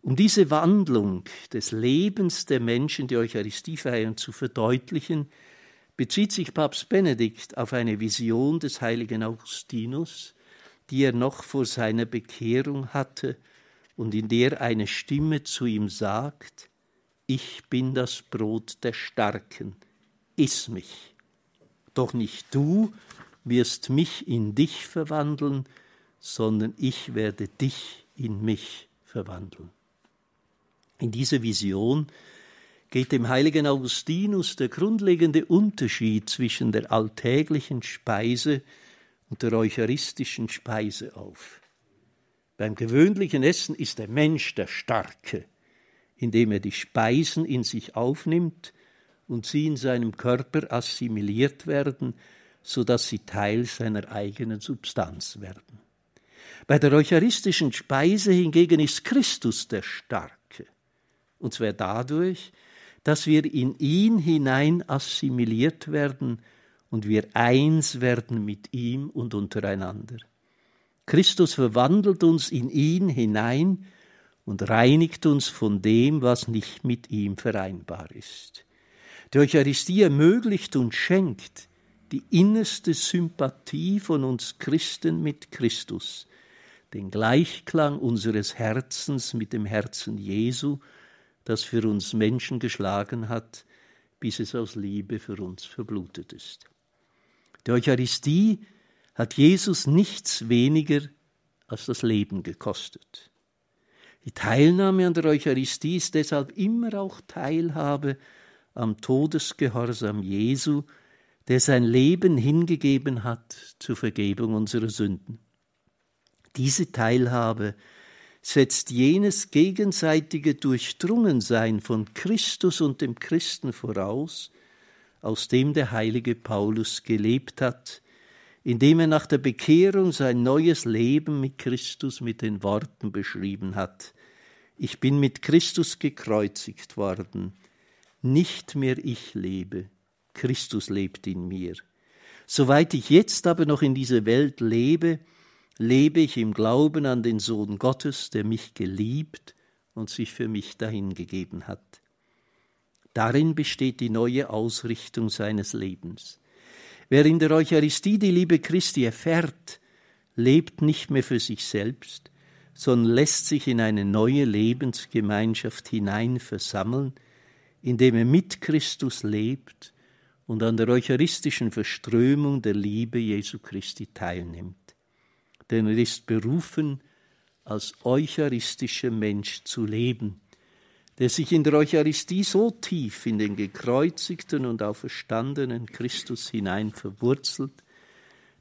Um diese Wandlung des Lebens der Menschen, die Eucharistie feiern, zu verdeutlichen, bezieht sich Papst Benedikt auf eine Vision des heiligen Augustinus, die er noch vor seiner Bekehrung hatte und in der eine Stimme zu ihm sagt, ich bin das Brot der Starken, iss mich. Doch nicht du wirst mich in dich verwandeln, sondern ich werde dich in mich verwandeln. In dieser Vision geht dem heiligen Augustinus der grundlegende Unterschied zwischen der alltäglichen Speise und der eucharistischen Speise auf. Beim gewöhnlichen Essen ist der Mensch der Starke, indem er die Speisen in sich aufnimmt und sie in seinem Körper assimiliert werden, so dass sie Teil seiner eigenen Substanz werden. Bei der eucharistischen Speise hingegen ist Christus der Starke, und zwar dadurch, dass wir in ihn hinein assimiliert werden und wir eins werden mit ihm und untereinander. Christus verwandelt uns in ihn hinein und reinigt uns von dem, was nicht mit ihm vereinbar ist. Die Eucharistie ermöglicht und schenkt die innerste Sympathie von uns Christen mit Christus, den Gleichklang unseres Herzens mit dem Herzen Jesu, das für uns Menschen geschlagen hat, bis es aus Liebe für uns verblutet ist. Die Eucharistie hat Jesus nichts weniger als das Leben gekostet. Die Teilnahme an der Eucharistie ist deshalb immer auch Teilhabe am Todesgehorsam Jesu, der sein Leben hingegeben hat zur Vergebung unserer Sünden. Diese Teilhabe setzt jenes gegenseitige Durchdrungensein von Christus und dem Christen voraus, aus dem der heilige Paulus gelebt hat, indem er nach der Bekehrung sein neues Leben mit Christus mit den Worten beschrieben hat. Ich bin mit Christus gekreuzigt worden. Nicht mehr ich lebe, Christus lebt in mir. Soweit ich jetzt aber noch in dieser Welt lebe, lebe ich im Glauben an den Sohn Gottes, der mich geliebt und sich für mich dahingegeben hat. Darin besteht die neue Ausrichtung seines Lebens. Wer in der Eucharistie die Liebe Christi erfährt, lebt nicht mehr für sich selbst, sondern lässt sich in eine neue Lebensgemeinschaft hinein versammeln, indem er mit Christus lebt und an der eucharistischen Verströmung der Liebe Jesu Christi teilnimmt. Denn er ist berufen, als eucharistischer Mensch zu leben, der sich in der Eucharistie so tief in den gekreuzigten und auferstandenen Christus hinein verwurzelt,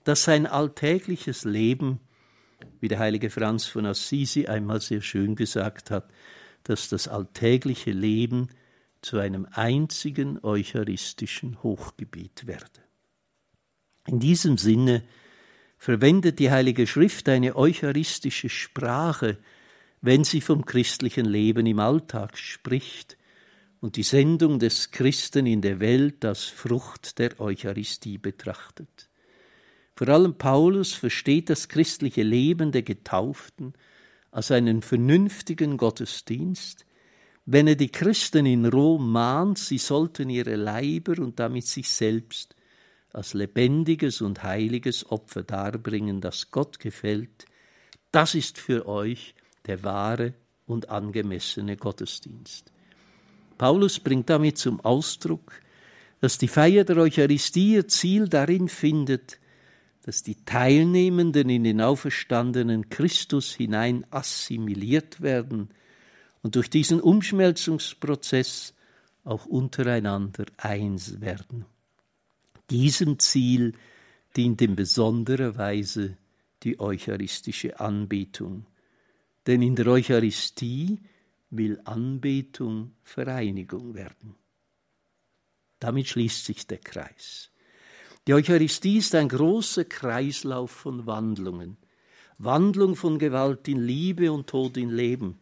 dass sein alltägliches Leben, wie der heilige Franz von Assisi einmal sehr schön gesagt hat, dass das alltägliche Leben zu einem einzigen eucharistischen Hochgebiet werde. In diesem Sinne verwendet die Heilige Schrift eine eucharistische Sprache, wenn sie vom christlichen Leben im Alltag spricht und die Sendung des Christen in der Welt als Frucht der Eucharistie betrachtet. Vor allem Paulus versteht das christliche Leben der Getauften als einen vernünftigen Gottesdienst, wenn er die Christen in Rom mahnt, sie sollten ihre Leiber und damit sich selbst als lebendiges und heiliges Opfer darbringen, das Gott gefällt, das ist für euch der wahre und angemessene Gottesdienst. Paulus bringt damit zum Ausdruck, dass die Feier der Eucharistie ihr Ziel darin findet, dass die Teilnehmenden in den auferstandenen Christus hinein assimiliert werden und durch diesen Umschmelzungsprozess auch untereinander eins werden. Diesem Ziel dient in besonderer Weise die eucharistische Anbetung, denn in der Eucharistie will Anbetung Vereinigung werden. Damit schließt sich der Kreis. Die Eucharistie ist ein großer Kreislauf von Wandlungen. Wandlung von Gewalt in Liebe und Tod in Leben.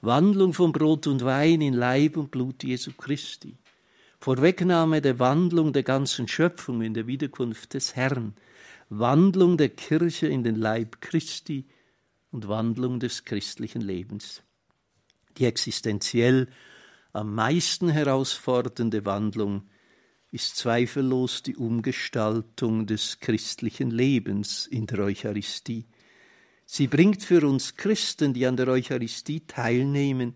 Wandlung von Brot und Wein in Leib und Blut Jesu Christi. Vorwegnahme der Wandlung der ganzen Schöpfung in der Wiederkunft des Herrn. Wandlung der Kirche in den Leib Christi und Wandlung des christlichen Lebens. Die existenziell am meisten herausfordernde Wandlung ist zweifellos die Umgestaltung des christlichen Lebens in der Eucharistie. Sie bringt für uns Christen, die an der Eucharistie teilnehmen,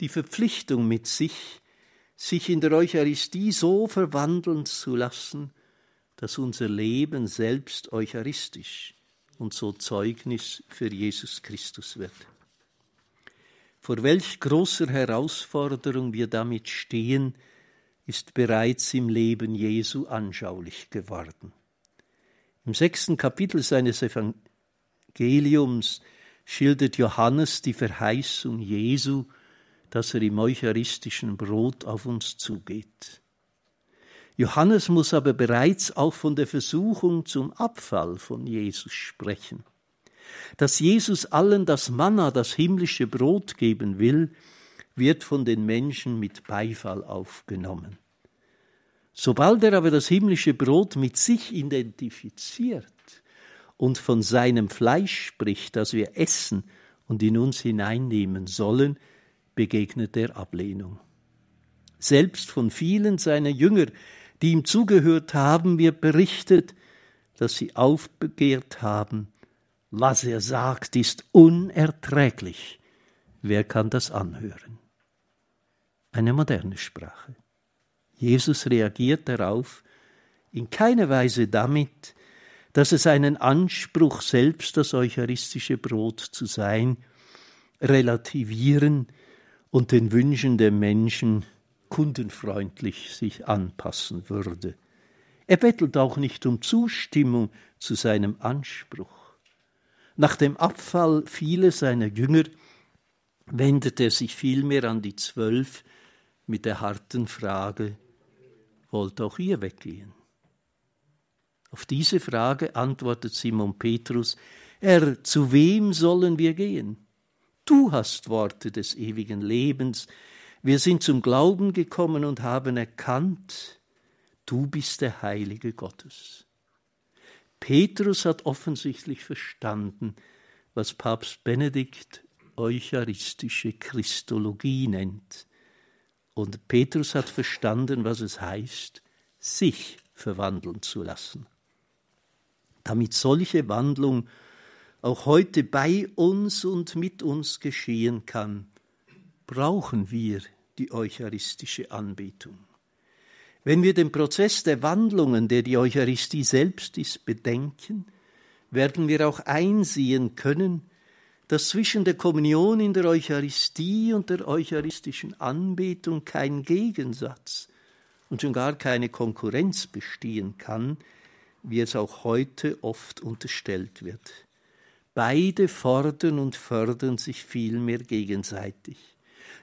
die Verpflichtung mit sich, sich in der Eucharistie so verwandeln zu lassen, dass unser Leben selbst eucharistisch und so Zeugnis für Jesus Christus wird. Vor welch großer Herausforderung wir damit stehen, ist bereits im Leben Jesu anschaulich geworden. Im sechsten Kapitel seines Evangeliums schildert Johannes die Verheißung Jesu, dass er im eucharistischen Brot auf uns zugeht. Johannes muss aber bereits auch von der Versuchung zum Abfall von Jesus sprechen. Dass Jesus allen das Manna, das himmlische Brot geben will, wird von den Menschen mit Beifall aufgenommen. Sobald er aber das himmlische Brot mit sich identifiziert und von seinem Fleisch spricht, das wir essen und in uns hineinnehmen sollen, begegnet er Ablehnung. Selbst von vielen seiner Jünger die ihm zugehört haben, wird berichtet, dass sie aufbegehrt haben. Was er sagt, ist unerträglich. Wer kann das anhören? Eine moderne Sprache. Jesus reagiert darauf in keiner Weise damit, dass es einen Anspruch, selbst das eucharistische Brot zu sein, relativieren und den Wünschen der Menschen kundenfreundlich sich anpassen würde. Er bettelt auch nicht um Zustimmung zu seinem Anspruch. Nach dem Abfall vieler seiner Jünger wendet er sich vielmehr an die Zwölf mit der harten Frage, wollt auch ihr weggehen? Auf diese Frage antwortet Simon Petrus, Herr, zu wem sollen wir gehen? Du hast Worte des ewigen Lebens, wir sind zum Glauben gekommen und haben erkannt, du bist der Heilige Gottes. Petrus hat offensichtlich verstanden, was Papst Benedikt eucharistische Christologie nennt. Und Petrus hat verstanden, was es heißt, sich verwandeln zu lassen. Damit solche Wandlung auch heute bei uns und mit uns geschehen kann, brauchen wir die eucharistische Anbetung. Wenn wir den Prozess der Wandlungen, der die Eucharistie selbst ist, bedenken, werden wir auch einsehen können, dass zwischen der Kommunion in der Eucharistie und der eucharistischen Anbetung kein Gegensatz und schon gar keine Konkurrenz bestehen kann, wie es auch heute oft unterstellt wird. Beide fordern und fördern sich vielmehr gegenseitig.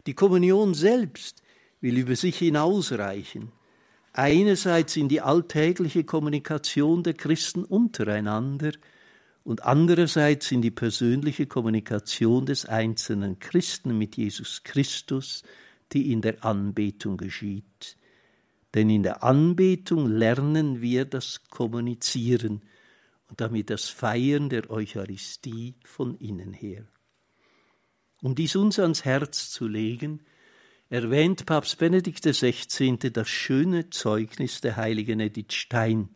Die Kommunion selbst will über sich hinausreichen, einerseits in die alltägliche Kommunikation der Christen untereinander und andererseits in die persönliche Kommunikation des einzelnen Christen mit Jesus Christus, die in der Anbetung geschieht. Denn in der Anbetung lernen wir das Kommunizieren und damit das Feiern der Eucharistie von innen her. Um dies uns ans Herz zu legen, erwähnt Papst Benedikt XVI. das schöne Zeugnis der heiligen Edith Stein,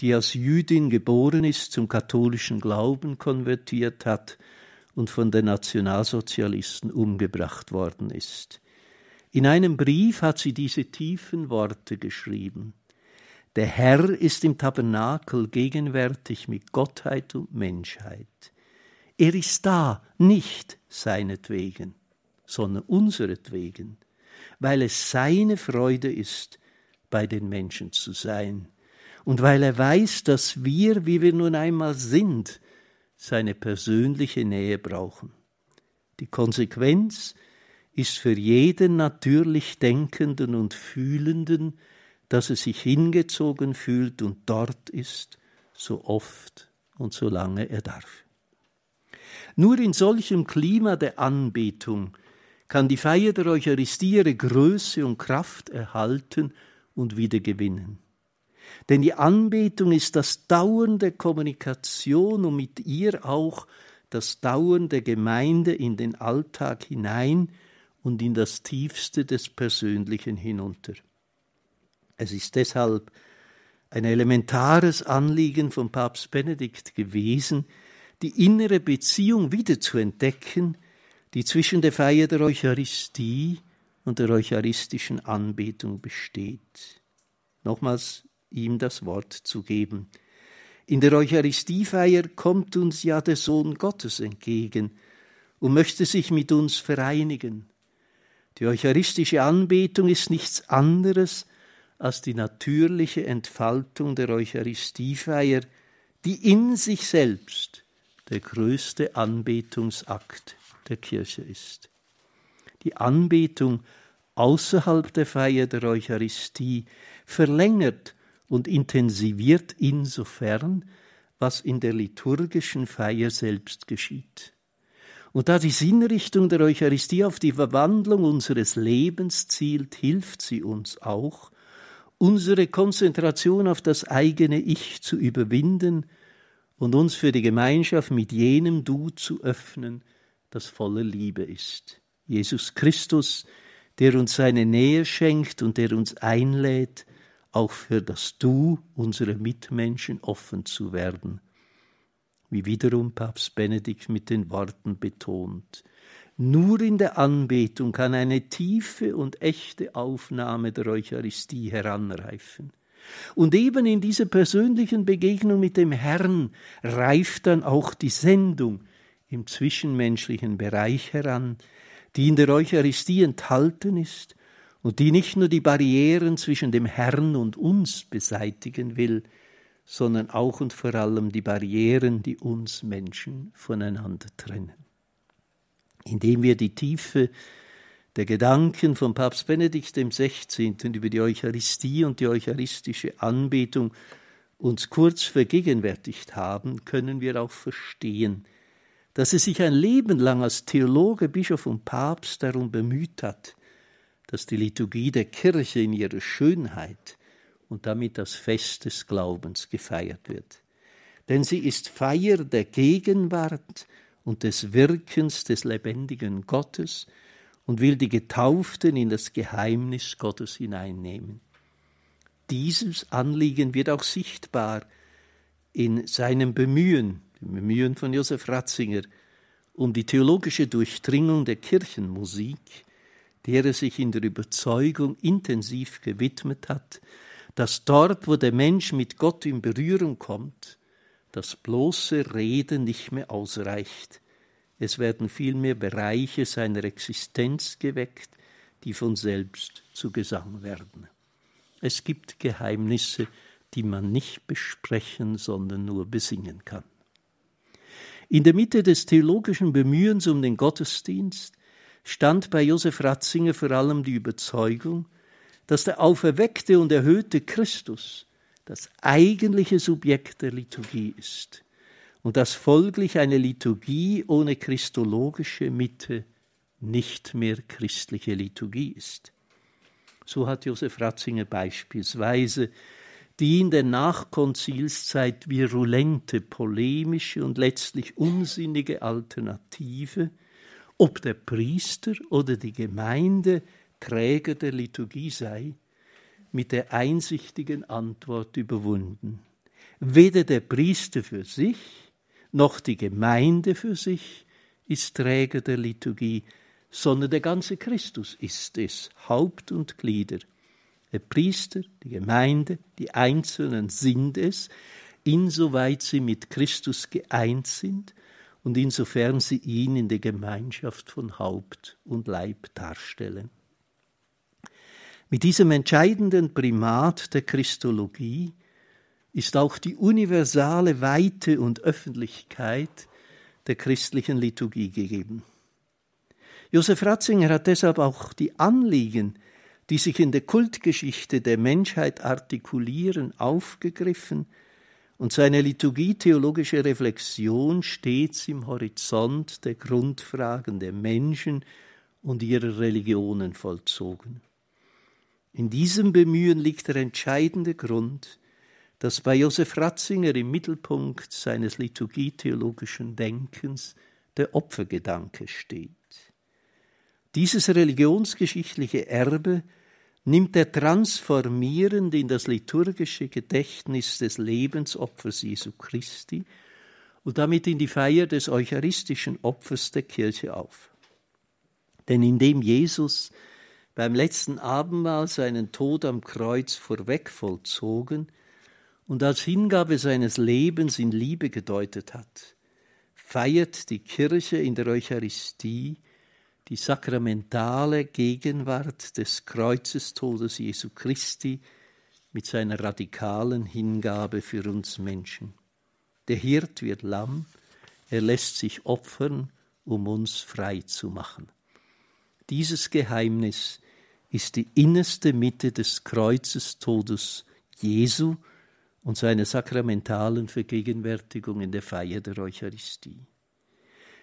die als Jüdin geboren ist, zum katholischen Glauben konvertiert hat und von den Nationalsozialisten umgebracht worden ist. In einem Brief hat sie diese tiefen Worte geschrieben. Der Herr ist im Tabernakel gegenwärtig mit Gottheit und Menschheit. Er ist da nicht seinetwegen, sondern unseretwegen, weil es seine Freude ist, bei den Menschen zu sein, und weil er weiß, dass wir, wie wir nun einmal sind, seine persönliche Nähe brauchen. Die Konsequenz ist für jeden natürlich Denkenden und Fühlenden, dass er sich hingezogen fühlt und dort ist, so oft und so lange er darf. Nur in solchem Klima der Anbetung kann die Feier der Eucharistie ihre Größe und Kraft erhalten und wieder gewinnen. Denn die Anbetung ist das Dauern der Kommunikation und mit ihr auch das Dauern der Gemeinde in den Alltag hinein und in das Tiefste des Persönlichen hinunter. Es ist deshalb ein elementares Anliegen von Papst Benedikt gewesen, die innere Beziehung wieder zu entdecken, die zwischen der Feier der Eucharistie und der eucharistischen Anbetung besteht. Nochmals ihm das Wort zu geben. In der Eucharistiefeier kommt uns ja der Sohn Gottes entgegen und möchte sich mit uns vereinigen. Die eucharistische Anbetung ist nichts anderes als die natürliche Entfaltung der Eucharistiefeier, die in sich selbst der größte Anbetungsakt der Kirche ist. Die Anbetung außerhalb der Feier der Eucharistie verlängert und intensiviert insofern, was in der liturgischen Feier selbst geschieht. Und da die Sinnrichtung der Eucharistie auf die Verwandlung unseres Lebens zielt, hilft sie uns auch, unsere Konzentration auf das eigene Ich zu überwinden und uns für die Gemeinschaft mit jenem Du zu öffnen, das voller Liebe ist. Jesus Christus, der uns seine Nähe schenkt und der uns einlädt, auch für das Du unserer Mitmenschen offen zu werden. Wie wiederum Papst Benedikt mit den Worten betont. Nur in der Anbetung kann eine tiefe und echte Aufnahme der Eucharistie heranreifen. Und eben in dieser persönlichen Begegnung mit dem Herrn reift dann auch die Sendung im zwischenmenschlichen Bereich heran, die in der Eucharistie enthalten ist und die nicht nur die Barrieren zwischen dem Herrn und uns beseitigen will, sondern auch und vor allem die Barrieren, die uns Menschen voneinander trennen. Indem wir die Tiefe der Gedanken von Papst Benedikt XVI. über die Eucharistie und die eucharistische Anbetung uns kurz vergegenwärtigt haben, können wir auch verstehen, dass er sich ein Leben lang als Theologe, Bischof und Papst darum bemüht hat, dass die Liturgie der Kirche in ihrer Schönheit und damit das Fest des Glaubens gefeiert wird. Denn sie ist Feier der Gegenwart und des Wirkens des lebendigen Gottes, und will die Getauften in das Geheimnis Gottes hineinnehmen. Dieses Anliegen wird auch sichtbar in seinem Bemühen, dem Bemühen von Josef Ratzinger, um die theologische Durchdringung der Kirchenmusik, der er sich in der Überzeugung intensiv gewidmet hat, dass dort, wo der Mensch mit Gott in Berührung kommt, das bloße Reden nicht mehr ausreicht. Es werden vielmehr Bereiche seiner Existenz geweckt, die von selbst zu Gesang werden. Es gibt Geheimnisse, die man nicht besprechen, sondern nur besingen kann. In der Mitte des theologischen Bemühens um den Gottesdienst stand bei Josef Ratzinger vor allem die Überzeugung, dass der auferweckte und erhöhte Christus das eigentliche Subjekt der Liturgie ist und dass folglich eine Liturgie ohne christologische Mitte nicht mehr christliche Liturgie ist. So hat Josef Ratzinger beispielsweise die in der Nachkonzilszeit virulente, polemische und letztlich unsinnige Alternative, ob der Priester oder die Gemeinde Träger der Liturgie sei, mit der einsichtigen Antwort überwunden. Weder der Priester für sich noch die Gemeinde für sich ist Träger der Liturgie, sondern der ganze Christus ist es, Haupt und Glieder. Der Priester, die Gemeinde, die Einzelnen sind es, insoweit sie mit Christus geeint sind und insofern sie ihn in der Gemeinschaft von Haupt und Leib darstellen. Mit diesem entscheidenden Primat der Christologie ist auch die universale Weite und Öffentlichkeit der christlichen Liturgie gegeben. Josef Ratzinger hat deshalb auch die Anliegen, die sich in der Kultgeschichte der Menschheit artikulieren, aufgegriffen und seine liturgietheologische Reflexion stets im Horizont der Grundfragen der Menschen und ihrer Religionen vollzogen. In diesem Bemühen liegt der entscheidende Grund, dass bei Josef Ratzinger im Mittelpunkt seines liturgietheologischen Denkens der Opfergedanke steht. Dieses religionsgeschichtliche Erbe nimmt er transformierend in das liturgische Gedächtnis des Lebensopfers Jesu Christi und damit in die Feier des eucharistischen Opfers der Kirche auf. Denn indem Jesus beim letzten Abendmahl seinen Tod am Kreuz vorweg vollzogen und als Hingabe seines Lebens in Liebe gedeutet hat, feiert die Kirche in der Eucharistie die sakramentale Gegenwart des Kreuzestodes Jesu Christi mit seiner radikalen Hingabe für uns Menschen. Der Hirt wird Lamm, er lässt sich opfern, um uns frei zu machen. Dieses Geheimnis ist die innerste Mitte des Kreuzestodes Jesu und seiner sakramentalen Vergegenwärtigung in der Feier der Eucharistie.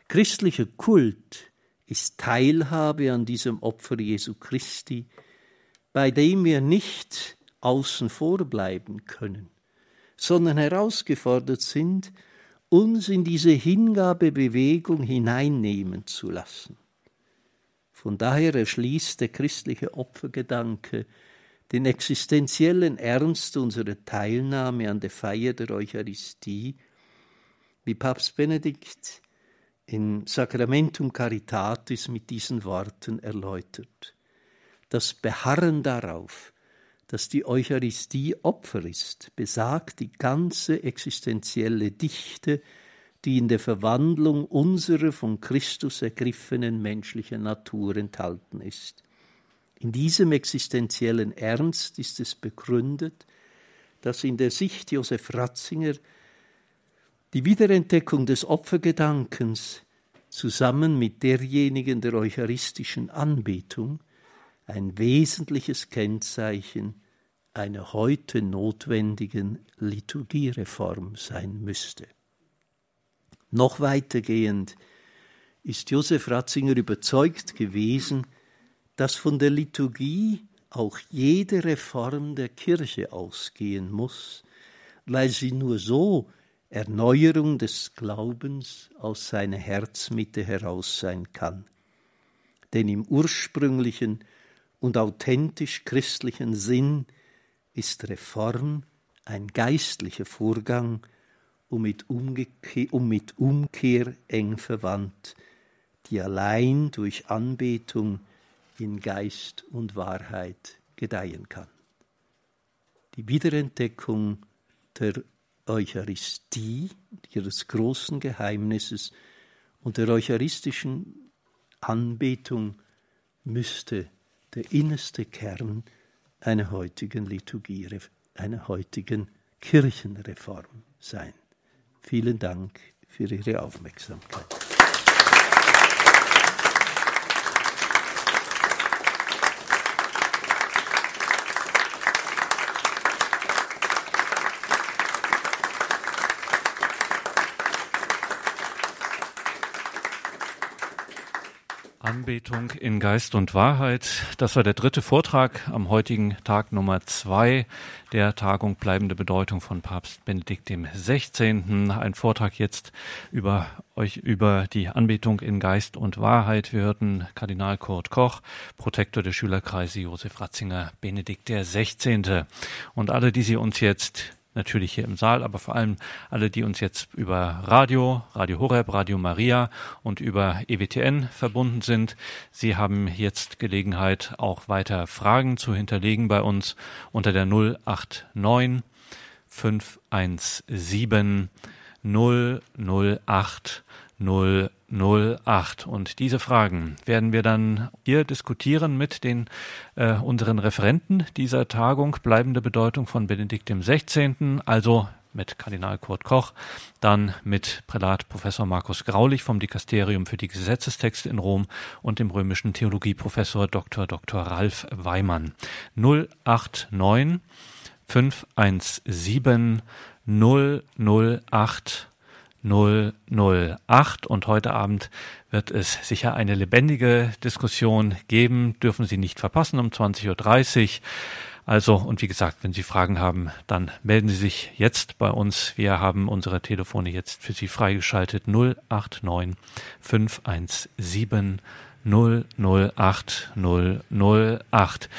Christlicher Kult ist Teilhabe an diesem Opfer Jesu Christi, bei dem wir nicht außen vor bleiben können, sondern herausgefordert sind, uns in diese Hingabebewegung hineinnehmen zu lassen. Von daher erschließt der christliche Opfergedanke den existenziellen Ernst unserer Teilnahme an der Feier der Eucharistie, wie Papst Benedikt in Sacramentum Caritatis mit diesen Worten erläutert. Das Beharren darauf, dass die Eucharistie Opfer ist, besagt die ganze existenzielle Dichte die in der Verwandlung unserer von Christus ergriffenen menschlichen Natur enthalten ist. In diesem existenziellen Ernst ist es begründet, dass in der Sicht Josef Ratzinger die Wiederentdeckung des Opfergedankens zusammen mit derjenigen der eucharistischen Anbetung ein wesentliches Kennzeichen einer heute notwendigen Liturgiereform sein müsste. Noch weitergehend ist Josef Ratzinger überzeugt gewesen, dass von der Liturgie auch jede Reform der Kirche ausgehen muss, weil sie nur so Erneuerung des Glaubens aus seiner Herzmitte heraus sein kann. denn im ursprünglichen und authentisch christlichen Sinn ist Reform ein geistlicher Vorgang und mit, Umkehr, und mit Umkehr eng verwandt, die allein durch Anbetung in Geist und Wahrheit gedeihen kann. Die Wiederentdeckung der Eucharistie, ihres großen Geheimnisses und der eucharistischen Anbetung müsste der innerste Kern einer heutigen Liturgie, einer heutigen Kirchenreform sein. Vielen Dank für Ihre Aufmerksamkeit. Anbetung in Geist und Wahrheit. Das war der dritte Vortrag am heutigen Tag Nummer zwei der Tagung Bleibende Bedeutung von Papst Benedikt dem 16. Ein Vortrag jetzt über euch über die Anbetung in Geist und Wahrheit. Wir hörten Kardinal Kurt Koch, Protektor der Schülerkreise Josef Ratzinger, Benedikt der 16. Und alle, die Sie uns jetzt natürlich hier im Saal, aber vor allem alle, die uns jetzt über Radio, Radio Horeb, Radio Maria und über EWTN verbunden sind. Sie haben jetzt Gelegenheit, auch weiter Fragen zu hinterlegen bei uns unter der 089 517 008 008. Und diese Fragen werden wir dann hier diskutieren mit den äh, unseren Referenten dieser Tagung, bleibende Bedeutung von Benedikt dem 16., also mit Kardinal Kurt Koch, dann mit Prälat Professor Markus Graulich vom Dikasterium für die Gesetzestexte in Rom und dem römischen Theologieprofessor Dr. Dr. Ralf Weimann. 089 517 008 008 und heute Abend wird es sicher eine lebendige Diskussion geben, dürfen Sie nicht verpassen um 20.30 Uhr. Also, und wie gesagt, wenn Sie Fragen haben, dann melden Sie sich jetzt bei uns. Wir haben unsere Telefone jetzt für Sie freigeschaltet 089 517 008 008.